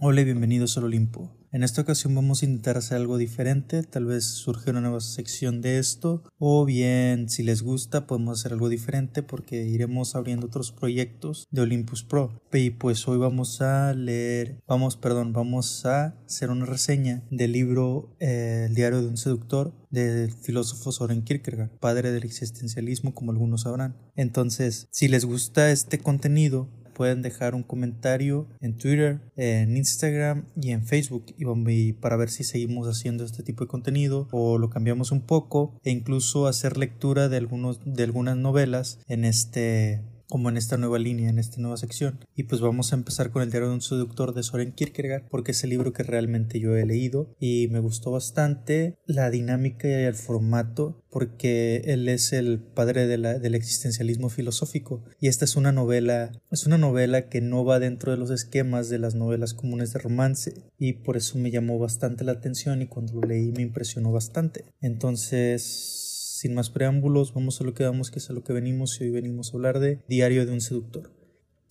Hola y bienvenidos al Olimpo. En esta ocasión vamos a intentar hacer algo diferente, tal vez surge una nueva sección de esto, o bien si les gusta podemos hacer algo diferente porque iremos abriendo otros proyectos de Olympus Pro. Y pues hoy vamos a leer, vamos, perdón, vamos a hacer una reseña del libro eh, El diario de un seductor del filósofo Soren Kierkegaard, padre del existencialismo como algunos sabrán. Entonces, si les gusta este contenido, pueden dejar un comentario en Twitter, en Instagram y en Facebook. Y para ver si seguimos haciendo este tipo de contenido o lo cambiamos un poco e incluso hacer lectura de algunos de algunas novelas en este como en esta nueva línea, en esta nueva sección. Y pues vamos a empezar con el diario de un seductor de Soren Kierkegaard, porque es el libro que realmente yo he leído y me gustó bastante la dinámica y el formato, porque él es el padre del existencialismo filosófico. Y esta es una novela, es una novela que no va dentro de los esquemas de las novelas comunes de romance, y por eso me llamó bastante la atención y cuando lo leí me impresionó bastante. Entonces sin más preámbulos, vamos a lo que vamos, que es a lo que venimos y hoy venimos a hablar de Diario de un seductor.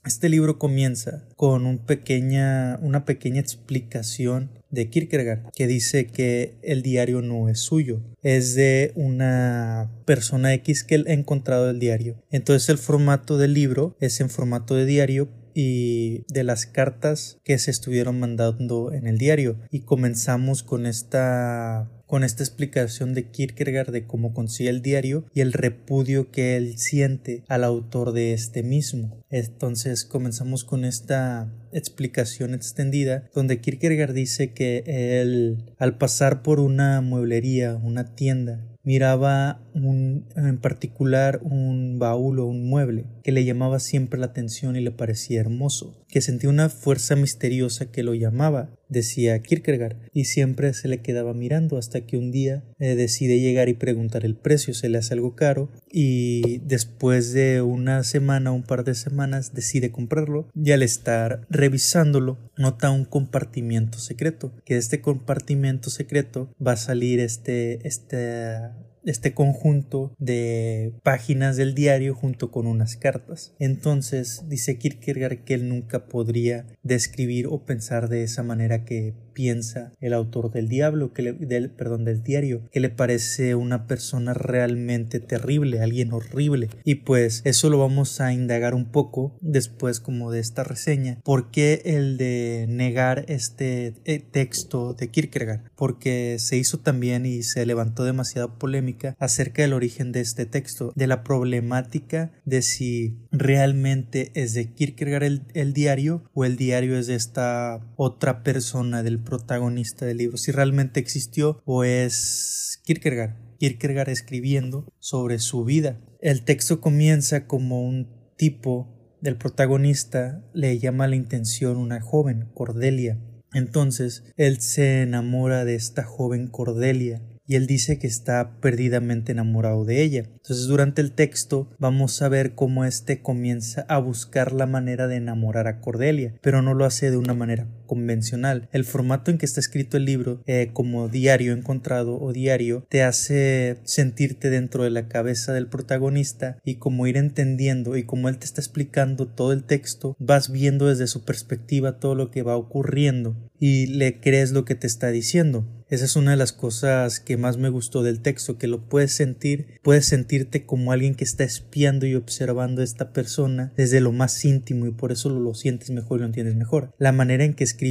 Este libro comienza con una pequeña explicación de Kierkegaard que dice que el diario no es suyo, es de una persona X que él ha encontrado el diario. Entonces el formato del libro es en formato de diario y de las cartas que se estuvieron mandando en el diario y comenzamos con esta con esta explicación de Kierkegaard de cómo consigue el diario y el repudio que él siente al autor de este mismo. Entonces comenzamos con esta explicación extendida donde Kierkegaard dice que él al pasar por una mueblería, una tienda, miraba en particular un baúl o un mueble que le llamaba siempre la atención y le parecía hermoso, que sentía una fuerza misteriosa que lo llamaba, decía Kierkegaard, y siempre se le quedaba mirando hasta que un día eh, decide llegar y preguntar el precio, se le hace algo caro y después de una semana, un par de semanas decide comprarlo y al estar revisándolo nota un compartimiento secreto, que de este compartimento secreto va a salir este, este este conjunto de páginas del diario junto con unas cartas. Entonces dice Kierkegaard que él nunca podría describir o pensar de esa manera que piensa el autor del diablo, que del, perdón, del diario, que le parece una persona realmente terrible, alguien horrible. Y pues eso lo vamos a indagar un poco después como de esta reseña. ¿Por qué el de negar este eh, texto de Kierkegaard? Porque se hizo también y se levantó demasiada polémica acerca del origen de este texto, de la problemática de si realmente es de Kierkegaard el, el diario o el diario es de esta otra persona del protagonista del libro, si realmente existió o es Kierkegaard. Kierkegaard escribiendo sobre su vida. El texto comienza como un tipo del protagonista le llama la intención una joven, Cordelia. Entonces él se enamora de esta joven Cordelia y él dice que está perdidamente enamorado de ella. Entonces durante el texto vamos a ver cómo éste comienza a buscar la manera de enamorar a Cordelia, pero no lo hace de una manera convencional. El formato en que está escrito el libro, eh, como diario encontrado o diario, te hace sentirte dentro de la cabeza del protagonista y como ir entendiendo y como él te está explicando todo el texto, vas viendo desde su perspectiva todo lo que va ocurriendo y le crees lo que te está diciendo. Esa es una de las cosas que más me gustó del texto, que lo puedes sentir, puedes sentirte como alguien que está espiando y observando a esta persona desde lo más íntimo y por eso lo, sientes mejor y lo entiendes mejor. La manera en que escribe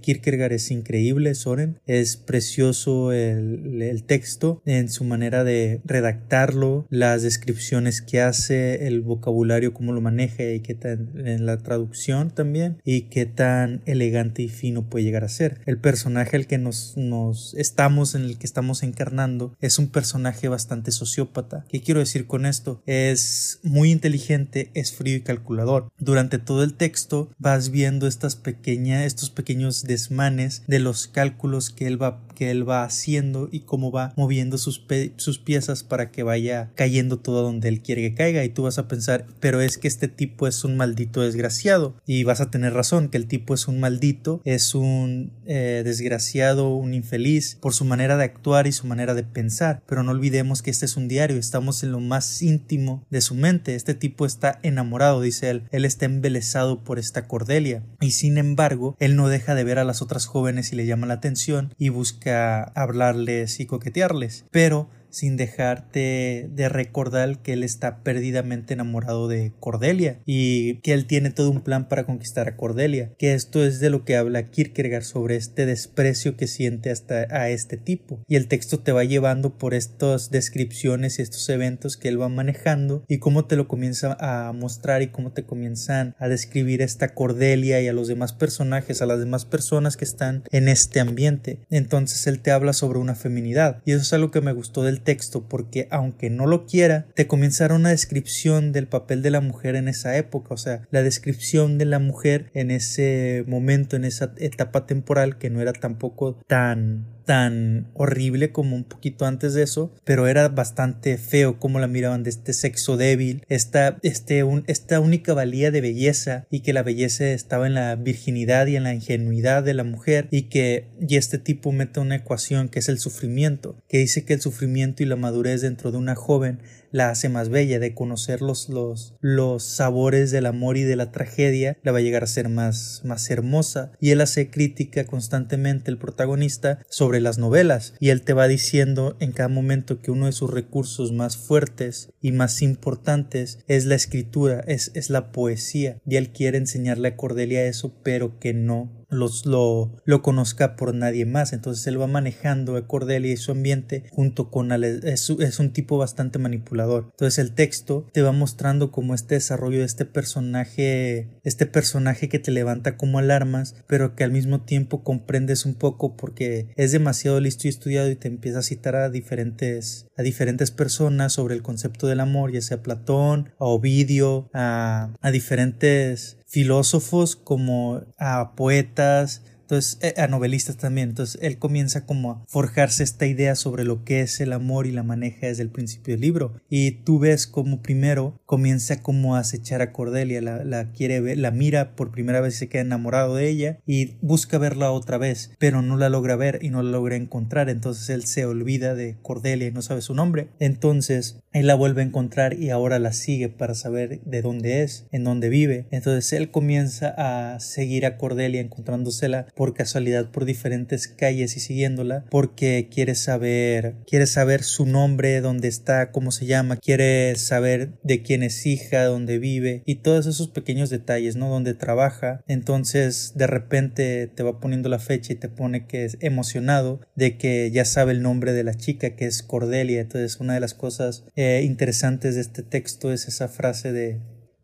Kierkegaard es increíble, Soren, es precioso el, el texto en su manera de redactarlo, las descripciones que hace, el vocabulario, cómo lo maneja y qué tan en la traducción también y qué tan elegante y fino puede llegar a ser. El personaje al que nos, nos estamos, en el que estamos encarnando, es un personaje bastante sociópata. ¿Qué quiero decir con esto? Es muy inteligente, es frío y calculador. Durante todo el texto vas viendo estas pequeñas, estos pequeños desmanes de los cálculos que él va, que él va haciendo y cómo va moviendo sus, sus piezas para que vaya cayendo todo donde él quiere que caiga. Y tú vas a pensar, pero es que este tipo es un maldito desgraciado. Y vas a tener razón, que el tipo es un maldito, es un eh, desgraciado, un infeliz por su manera de actuar y su manera de pensar, pero no olvidemos que este es un diario, estamos en lo más íntimo de su mente, este tipo está enamorado, dice él, él está embelesado por esta Cordelia, y sin embargo, él él no deja de ver a las otras jóvenes y le llama la atención y busca hablarles y coquetearles, pero sin dejarte de recordar que él está perdidamente enamorado de Cordelia y que él tiene todo un plan para conquistar a Cordelia, que esto es de lo que habla Kierkegaard sobre este desprecio que siente hasta a este tipo y el texto te va llevando por estas descripciones y estos eventos que él va manejando y cómo te lo comienza a mostrar y cómo te comienzan a describir esta Cordelia y a los demás personajes, a las demás personas que están en este ambiente. Entonces él te habla sobre una feminidad y eso es algo que me gustó del texto porque aunque no lo quiera, te comenzará una descripción del papel de la mujer en esa época, o sea, la descripción de la mujer en ese momento, en esa etapa temporal que no era tampoco tan tan horrible como un poquito antes de eso, pero era bastante feo como la miraban de este sexo débil, esta, este, un, esta única valía de belleza y que la belleza estaba en la virginidad y en la ingenuidad de la mujer y que y este tipo mete una ecuación que es el sufrimiento, que dice que el sufrimiento y la madurez dentro de una joven la hace más bella, de conocer los, los, los sabores del amor y de la tragedia, la va a llegar a ser más, más hermosa. Y él hace crítica constantemente, el protagonista, sobre las novelas. Y él te va diciendo en cada momento que uno de sus recursos más fuertes y más importantes es la escritura, es, es la poesía. Y él quiere enseñarle a Cordelia eso, pero que no los, lo, conozca por nadie más. Entonces él va manejando a Cordelia y su ambiente junto con Es, es, un tipo bastante manipulador. Entonces el texto te va mostrando como este desarrollo de este personaje, este personaje que te levanta como alarmas, pero que al mismo tiempo comprendes un poco porque es demasiado listo y estudiado y te empieza a citar a diferentes, a diferentes personas sobre el concepto del amor, ya sea Platón, a Ovidio, a, a diferentes filósofos como a poetas, entonces eh, a novelistas también. Entonces él comienza como a forjarse esta idea sobre lo que es el amor y la maneja desde el principio del libro. Y tú ves como primero comienza como a acechar a Cordelia, la, la quiere ver, la mira por primera vez y se queda enamorado de ella y busca verla otra vez, pero no la logra ver y no la logra encontrar. Entonces él se olvida de Cordelia y no sabe su nombre. Entonces él la vuelve a encontrar y ahora la sigue para saber de dónde es, en dónde vive. Entonces él comienza a seguir a Cordelia encontrándosela casualidad por diferentes calles y siguiéndola porque quiere saber, quiere saber su nombre, dónde está, cómo se llama, quiere saber de quién es hija, dónde vive y todos esos pequeños detalles, ¿no? Dónde trabaja. Entonces de repente te va poniendo la fecha y te pone que es emocionado de que ya sabe el nombre de la chica que es Cordelia. Entonces una de las cosas eh, interesantes de este texto es esa frase de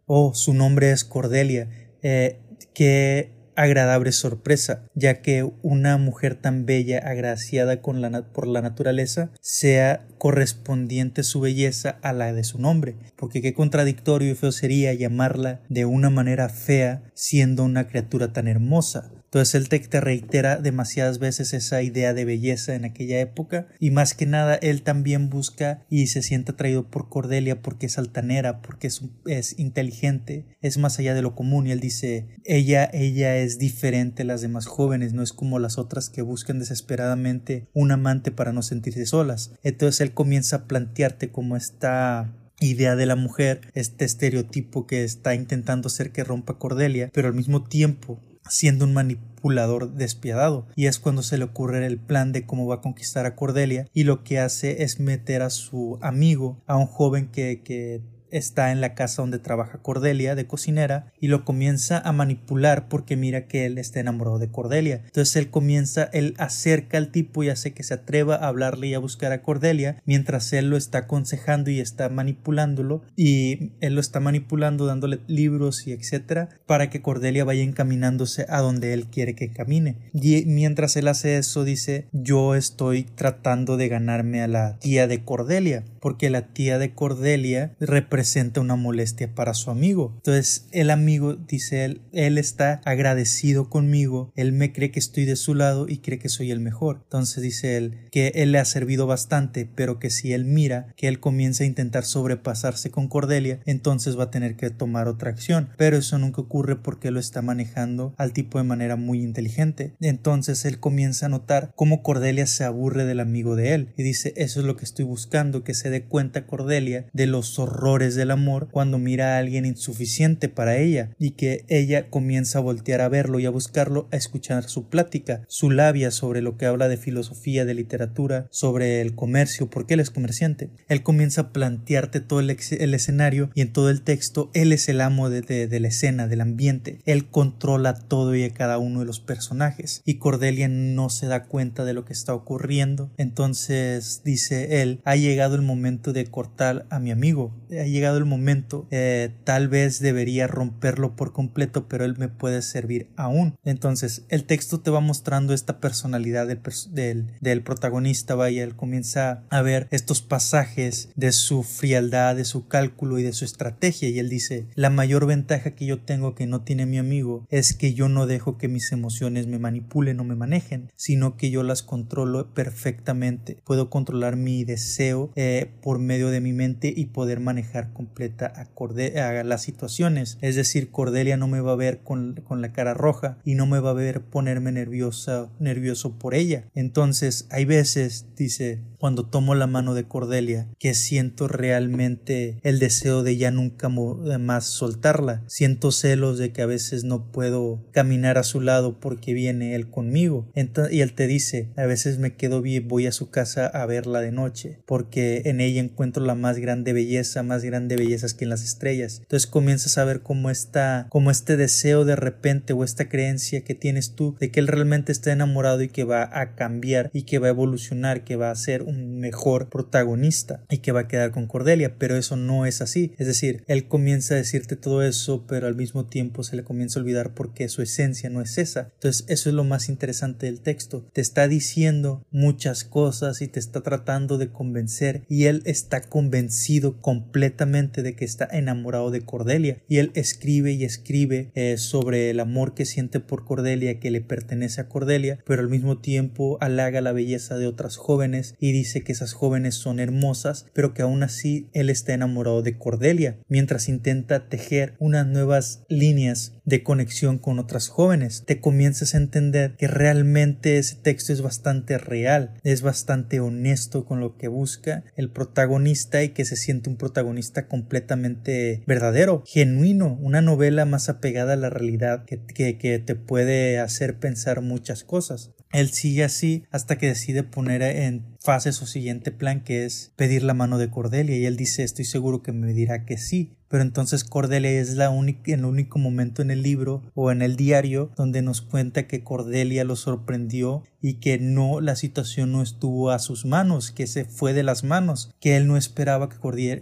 oh, su nombre es Cordelia. Eh, que agradable sorpresa, ya que una mujer tan bella, agraciada con la por la naturaleza, sea correspondiente su belleza a la de su nombre, porque qué contradictorio y feo sería llamarla de una manera fea siendo una criatura tan hermosa. Entonces TEC te reitera demasiadas veces esa idea de belleza en aquella época y más que nada él también busca y se siente atraído por Cordelia porque es altanera, porque es, es inteligente, es más allá de lo común y él dice ella, ella es diferente a las demás jóvenes, no es como las otras que buscan desesperadamente un amante para no sentirse solas. Entonces él comienza a plantearte como esta idea de la mujer, este estereotipo que está intentando hacer que rompa Cordelia, pero al mismo tiempo siendo un manipulador despiadado. Y es cuando se le ocurre el plan de cómo va a conquistar a Cordelia y lo que hace es meter a su amigo a un joven que, que está en la casa donde trabaja Cordelia de cocinera y lo comienza a manipular porque mira que él está enamorado de Cordelia. Entonces él comienza, él acerca al tipo y hace que se atreva a hablarle y a buscar a Cordelia mientras él lo está aconsejando y está manipulándolo y él lo está manipulando dándole libros y etcétera para que Cordelia vaya encaminándose a donde él quiere que camine. Y mientras él hace eso dice yo estoy tratando de ganarme a la tía de Cordelia porque la tía de Cordelia representa una molestia para su amigo. Entonces el amigo dice él, él está agradecido conmigo, él me cree que estoy de su lado y cree que soy el mejor. Entonces dice él que él le ha servido bastante, pero que si él mira que él comienza a intentar sobrepasarse con Cordelia, entonces va a tener que tomar otra acción. Pero eso nunca ocurre porque lo está manejando al tipo de manera muy inteligente. Entonces él comienza a notar cómo Cordelia se aburre del amigo de él y dice eso es lo que estoy buscando, que se dé cuenta Cordelia de los horrores del amor cuando mira a alguien insuficiente para ella y que ella comienza a voltear a verlo y a buscarlo, a escuchar su plática, su labia sobre lo que habla de filosofía, de literatura, sobre el comercio, porque él es comerciante. Él comienza a plantearte todo el, escenario y en todo el texto él es el amo de, de la escena, del ambiente. Él controla todo y a cada uno de los personajes y Cordelia no se da cuenta de lo que está ocurriendo. Entonces dice él, ha llegado el momento de cortar a mi amigo, llegado el momento, eh, tal vez debería romperlo por completo, pero él me puede servir aún. Entonces el texto te va mostrando esta personalidad del, del, protagonista, vaya, él comienza a ver estos pasajes de su frialdad, de su cálculo y de su estrategia y él dice, la mayor ventaja que yo tengo que no tiene mi amigo es que yo no dejo que mis emociones me manipulen o me manejen, sino que yo las controlo perfectamente. Puedo controlar mi deseo eh, por medio de mi mente y poder manejar completa a, las situaciones. Es decir, Cordelia no me va a ver con, con, la cara roja y no me va a ver ponerme nerviosa, nervioso por ella. Entonces, hay veces, dice, cuando tomo la mano de Cordelia, que siento realmente el deseo de ya nunca más soltarla. Siento celos de que a veces no puedo caminar a su lado porque viene él conmigo. y él te dice, a veces me quedo bien, voy a su casa a verla de noche, porque en ella encuentro la más grande belleza, más grande belleza que en las estrellas. Entonces comienzas a ver cómo está, cómo este deseo de repente o esta creencia que tienes tú de que él realmente está enamorado y que va a cambiar y que va a evolucionar, que va a ser un mejor protagonista y que va a quedar con Cordelia, pero eso no es así. Es decir, él comienza a decirte todo eso, pero al mismo tiempo se le comienza a olvidar porque su esencia no es esa. Entonces, eso es lo más interesante del texto. Te está diciendo muchas cosas y te está tratando de convencer y él está convencido completamente de que está enamorado de Cordelia y él escribe y escribe eh, sobre el amor que siente por Cordelia que le pertenece a Cordelia, pero al mismo tiempo halaga la belleza de otras jóvenes y dice que esas jóvenes son hermosas, pero que aún así él está enamorado de Cordelia, mientras intenta tejer unas nuevas líneas de conexión con otras jóvenes. Te comienzas a entender que realmente ese texto es bastante real, es bastante honesto con lo que busca el protagonista y que se siente un protagonista completamente verdadero, genuino, una novela más apegada a la realidad que, que, que te puede hacer pensar muchas cosas. Él sigue así hasta que decide poner en fase su siguiente plan que es pedir la mano de Cordelia y él dice estoy seguro que me dirá que sí pero entonces Cordelia es la única, el único momento en el libro o en el diario donde nos cuenta que Cordelia lo sorprendió y que no la situación no estuvo a sus manos, que se fue de las manos, que él no esperaba que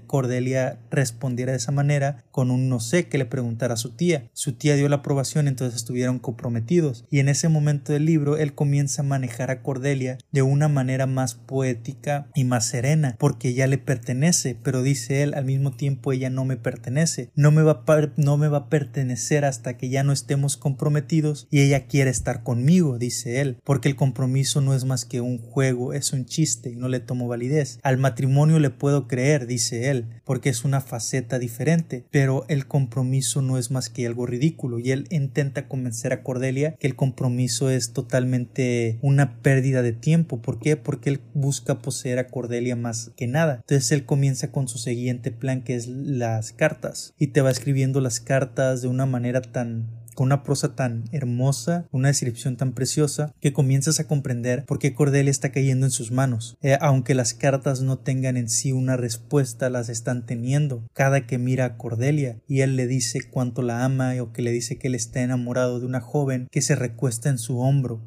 Cordelia respondiera de esa manera con un no sé que le preguntara a su tía. Su tía dio la aprobación, entonces estuvieron comprometidos y en ese momento del libro él comienza a manejar a Cordelia de una manera más poética y más serena, porque ella le pertenece, pero dice él al mismo tiempo ella no me pertenece no me, va a no me va a pertenecer hasta que ya no estemos comprometidos y ella quiere estar conmigo, dice él, porque el compromiso no es más que un juego, es un chiste y no le tomo validez. Al matrimonio le puedo creer, dice él, porque es una faceta diferente, pero el compromiso no es más que algo ridículo y él intenta convencer a Cordelia que el compromiso es totalmente una pérdida de tiempo. ¿Por qué? Porque él busca poseer a Cordelia más que nada. Entonces él comienza con su siguiente plan que es las y te va escribiendo las cartas de una manera tan con una prosa tan hermosa, una descripción tan preciosa, que comienzas a comprender por qué Cordelia está cayendo en sus manos. Eh, aunque las cartas no tengan en sí una respuesta, las están teniendo. Cada que mira a Cordelia y él le dice cuánto la ama o que le dice que él está enamorado de una joven que se recuesta en su hombro,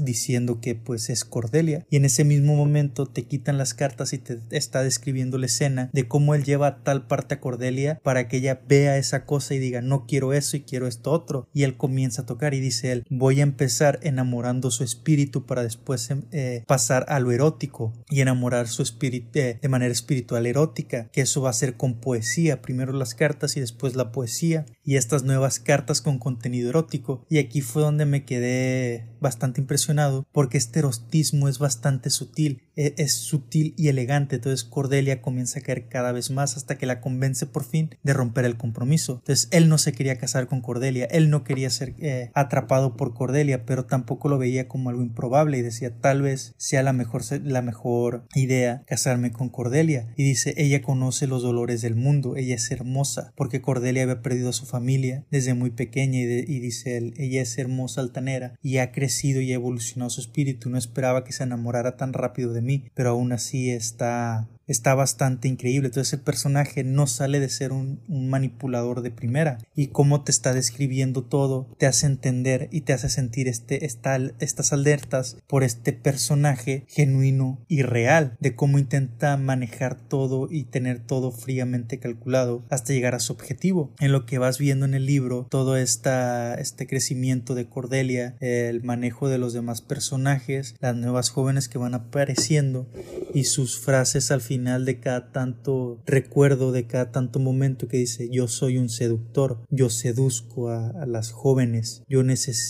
diciendo que pues es Cordelia. Y en ese mismo momento te quitan las cartas y te está describiendo la escena de cómo él lleva tal parte a Cordelia para que ella vea esa cosa y diga no quiero eso y quiero esto otro y él comienza a tocar y dice él voy a empezar enamorando su espíritu para después em, eh, pasar a lo erótico y enamorar su espíritu eh, de manera espiritual erótica que eso va a ser con poesía primero las cartas y después la poesía y estas nuevas cartas con contenido erótico y aquí fue donde me quedé bastante impresionado porque este erotismo es bastante sutil e, es sutil y elegante. Entonces Cordelia comienza a caer cada vez más hasta que la convence por fin de romper el compromiso. Entonces él no se quería casar con Cordelia él no quería ser eh, atrapado por Cordelia, pero tampoco lo veía como algo improbable y decía tal vez sea la mejor, la mejor idea casarme con Cordelia. Y dice, ella conoce los dolores del mundo, ella es hermosa, porque Cordelia había perdido a su familia desde muy pequeña y, y dice él, ella es hermosa altanera y ha crecido y ha evolucionado su espíritu, no esperaba que se enamorara tan rápido de mí, pero aún así está está bastante increíble. Entonces el personaje no sale de ser un, manipulador de primera y cómo te está describiendo todo te hace entender y te hace sentir este, estas alertas por este personaje genuino y real de cómo intenta manejar todo y tener todo fríamente calculado hasta llegar a su objetivo. En lo que vas viendo en el libro, todo esta, este crecimiento de Cordelia, el manejo de los demás personajes, las nuevas jóvenes que van apareciendo y sus frases al final final de cada tanto recuerdo, de cada tanto momento que dice yo soy un seductor, yo seduzco a, las jóvenes, yo,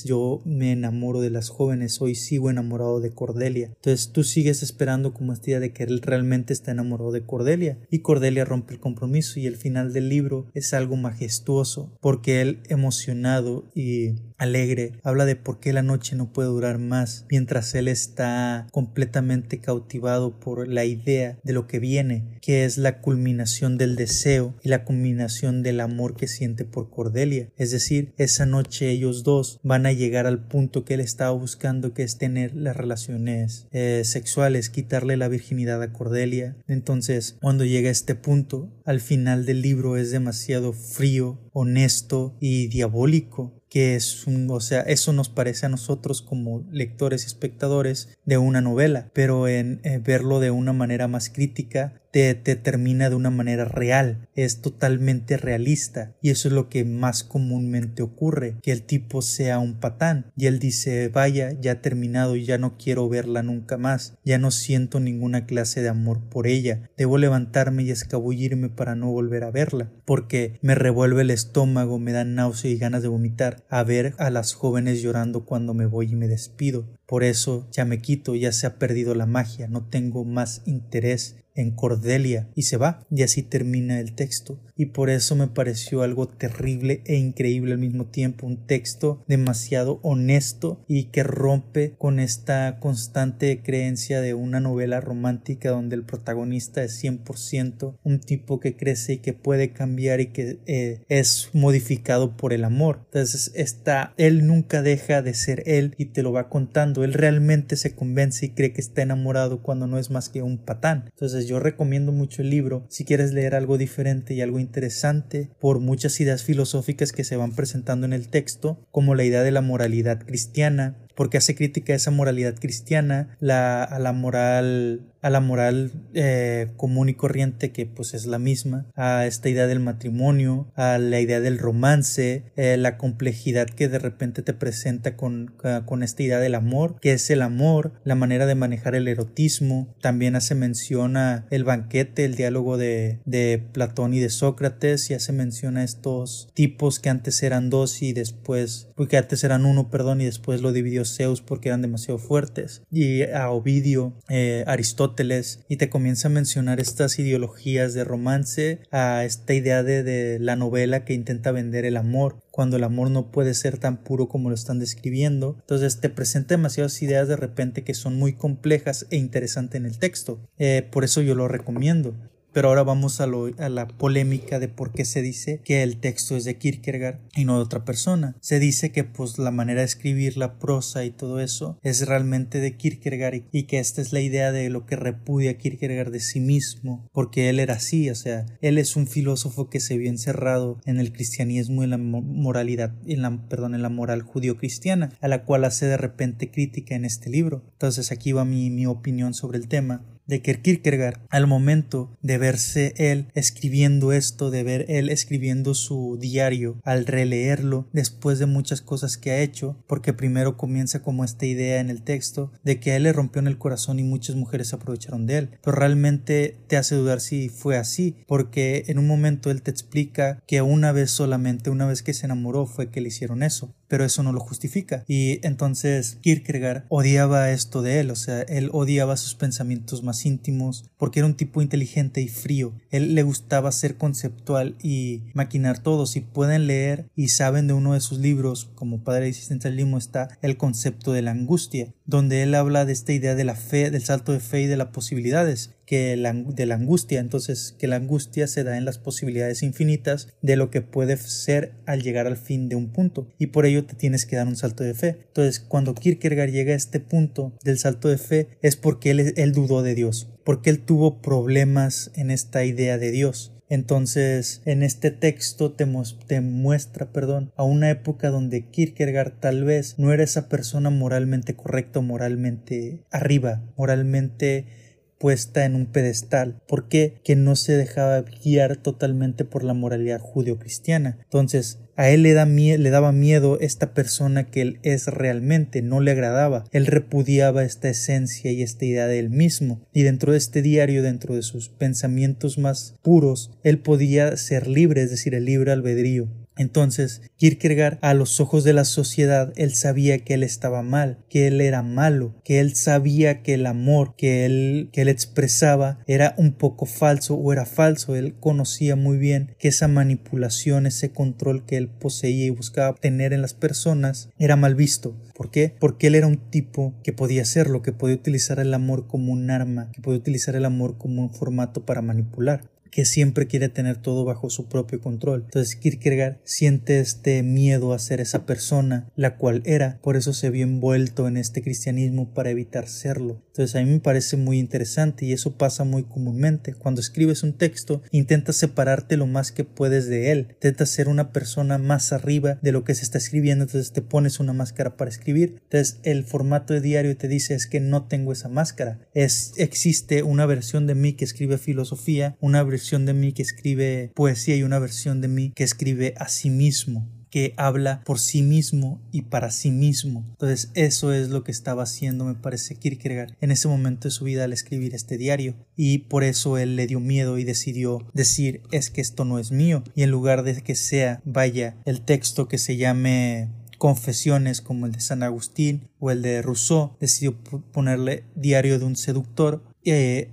yo me enamoro de las jóvenes, hoy sigo enamorado de Cordelia. Entonces tú sigues esperando como esta idea de que él realmente está enamorado de Cordelia y Cordelia rompe el compromiso y el final del libro es algo majestuoso porque él emocionado y alegre habla de por qué la noche no puede durar más mientras él está completamente cautivado por la idea de lo que viene, que es la culminación del deseo y la culminación del amor que siente por Cordelia. Es decir, esa noche ellos dos van a llegar al punto que él estaba buscando, que es tener las relaciones eh, sexuales, quitarle la virginidad a Cordelia. Entonces, cuando llega a este punto, al final del libro es demasiado frío, honesto y diabólico que es un, o sea, eso nos parece a nosotros como lectores y espectadores de una novela, pero en eh, verlo de una manera más crítica te, termina de una manera real, es totalmente realista y eso es lo que más comúnmente ocurre, que el tipo sea un patán y él dice vaya ya ha terminado y ya no quiero verla nunca más, ya no siento ninguna clase de amor por ella, debo levantarme y escabullirme para no volver a verla, porque me revuelve el estómago, me da náusea y ganas de vomitar a ver a las jóvenes llorando cuando me voy y me despido. Por eso ya me quito, ya se ha perdido la magia, no tengo más interés en Cordelia. Y se va y así termina el texto. Y por eso me pareció algo terrible e increíble al mismo tiempo un texto demasiado honesto y que rompe con esta constante creencia de una novela romántica donde el protagonista es 100% un tipo que crece y que puede cambiar y que eh, es modificado por el amor. Entonces está él nunca deja de ser él y te lo va contando él realmente se convence y cree que está enamorado cuando no es más que un patán. Entonces yo recomiendo mucho el libro. Si quieres leer algo diferente y algo interesante por muchas ideas filosóficas que se van presentando en el texto, como la idea de la moralidad cristiana, porque hace crítica a esa moralidad cristiana, a la moral a la moral eh, común y corriente que pues es la misma, a esta idea del matrimonio, a la idea del romance, eh, la complejidad que de repente te presenta con, con esta idea del amor, que es el amor, la manera de manejar el erotismo, también hace mención a el banquete, el diálogo de, de Platón y de Sócrates, y hace mención a estos tipos que antes eran dos y después, porque antes eran uno, perdón, y después lo dividió Zeus porque eran demasiado fuertes, y a Ovidio, eh, Aristóteles, y te comienza a mencionar estas ideologías de romance, a esta idea de, de la novela que intenta vender el amor, cuando el amor no puede ser tan puro como lo están describiendo. Entonces te presenta demasiadas ideas de repente que son muy complejas e interesantes en el texto. Eh, por eso yo lo recomiendo. Pero ahora vamos a, la polémica de por qué se dice que el texto es de Kierkegaard y no de otra persona. Se dice que pues la manera de escribir la prosa y todo eso es realmente de Kierkegaard y, que esta es la idea de lo que repudia Kierkegaard de sí mismo, porque él era así, o sea, él es un filósofo que se vio encerrado en el cristianismo y la moralidad, en la, perdón, en la moral judío-cristiana, a la cual hace de repente crítica en este libro. Entonces aquí va mi, mi opinión sobre el tema de Kierkegaard al momento de verse él escribiendo esto, de ver él escribiendo su diario, al releerlo después de muchas cosas que ha hecho, porque primero comienza como esta idea en el texto de que a él le rompió en el corazón y muchas mujeres se aprovecharon de él, pero realmente te hace dudar si fue así, porque en un momento él te explica que una vez solamente, una vez que se enamoró fue que le hicieron eso, pero eso no lo justifica. Y entonces Kierkegaard odiaba esto de él, o sea, él odiaba sus pensamientos más íntimos porque era un tipo inteligente y frío. Él le gustaba ser conceptual y maquinar todo. Si pueden leer y saben de uno de sus libros, como Padre Existencialismo, está el concepto de la angustia, donde él habla de esta idea de la fe, del salto de fe y de las posibilidades que de la angustia. Entonces, que la angustia se da en las posibilidades infinitas de lo que puede ser al llegar al fin de un punto. Y por ello te tienes que dar un salto de fe. Entonces, cuando Kierkegaard llega a este punto del salto de fe, es porque él, dudó de Dios, porque él tuvo problemas en esta idea de Dios. Entonces, en este texto te, te, muestra, perdón, a una época donde Kierkegaard tal vez no era esa persona moralmente correcta, moralmente arriba, moralmente puesta en un pedestal. ¿Por qué? Que no se dejaba guiar totalmente por la moralidad judio-cristiana. Entonces, a él le, da le daba miedo esta persona que él es realmente, no le agradaba. Él repudiaba esta esencia y esta idea de él mismo. Y dentro de este diario, dentro de sus pensamientos más puros, él podía ser libre, es decir, el libre albedrío. Entonces, Kierkegaard, a los ojos de la sociedad, él sabía que él estaba mal, que él era malo, que él sabía que el amor que él, que él expresaba era un poco falso o era falso. Él conocía muy bien que esa manipulación, ese control que él poseía y buscaba tener en las personas era mal visto. ¿Por qué? Porque él era un tipo que podía hacerlo, que podía utilizar el amor como un arma, que podía utilizar el amor como un formato para manipular que siempre quiere tener todo bajo su propio control. Entonces Kierkegaard siente este miedo a ser esa persona, la cual era, por eso se vio envuelto en este cristianismo para evitar serlo. Entonces a mí me parece muy interesante y eso pasa muy comúnmente. Cuando escribes un texto, intentas separarte lo más que puedes de él, intentas ser una persona más arriba de lo que se está escribiendo, entonces te pones una máscara para escribir. Entonces el formato de diario te dice es que no tengo esa máscara. Es, existe una versión de mí que escribe filosofía, una versión de mí que escribe poesía y una versión de mí que escribe a sí mismo que habla por sí mismo y para sí mismo. Entonces eso es lo que estaba haciendo, me parece, Kierkegaard en ese momento de su vida al escribir este diario. Y por eso él le dio miedo y decidió decir es que esto no es mío. Y en lugar de que sea, vaya, el texto que se llame confesiones como el de San Agustín o el de Rousseau, decidió ponerle diario de un seductor eh,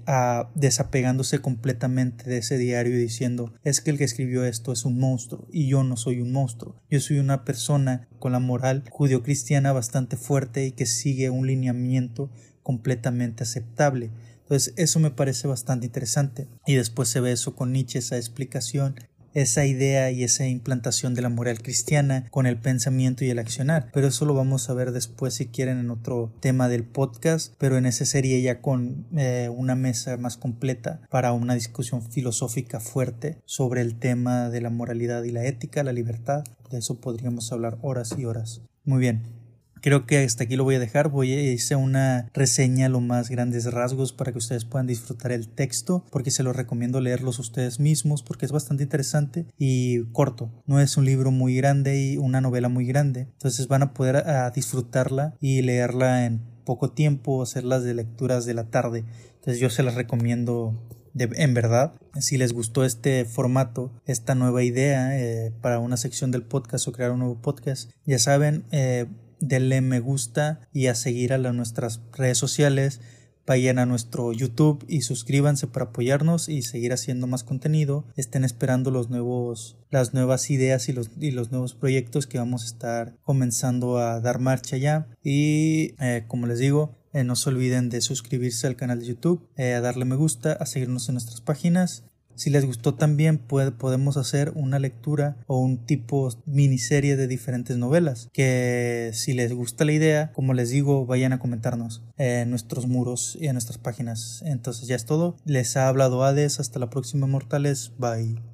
desapegándose completamente de ese diario y diciendo es que el que escribió esto es un monstruo y yo no soy un monstruo. Yo soy una persona con la moral judio-cristiana bastante fuerte y que sigue un lineamiento completamente aceptable entonces eso me parece bastante interesante. Y después se ve eso con Nietzsche esa explicación esa idea y esa implantación de la moral cristiana con el pensamiento y el accionar. Pero eso lo vamos a ver después si quieren en otro tema del podcast, pero en ese sería ya con eh, una mesa más completa para una discusión filosófica fuerte sobre el tema de la moralidad y la ética, la libertad. De eso podríamos hablar horas y horas. Muy bien, Creo que hasta aquí lo voy a dejar. Voy a hacer una reseña a lo más grandes rasgos para que ustedes puedan disfrutar el texto, porque se lo recomiendo leerlos ustedes mismos, porque es bastante interesante y corto. No es un libro muy grande y una novela muy grande. Entonces van a poder disfrutarla y leerla en poco tiempo, hacerlas de lecturas de la tarde. Entonces yo se las recomiendo en verdad, si les gustó este formato, esta nueva idea eh, para una sección del podcast o crear un nuevo podcast, ya saben, eh, denle me gusta y a seguir a nuestras redes sociales. Vayan a nuestro YouTube y suscríbanse para apoyarnos y seguir haciendo más contenido. Estén esperando los nuevos, las nuevas ideas y los, y los nuevos proyectos que vamos a estar comenzando a dar marcha ya. Y eh, como les digo, eh, no se olviden de suscribirse al canal de YouTube, eh, a darle me gusta, a seguirnos en nuestras páginas si les gustó también podemos hacer una lectura o un tipo miniserie de diferentes novelas. Que si les gusta la idea, como les digo, vayan a comentarnos en nuestros muros y en nuestras páginas. Entonces ya es todo. Les ha hablado Hades. Hasta la próxima, mortales. Bye.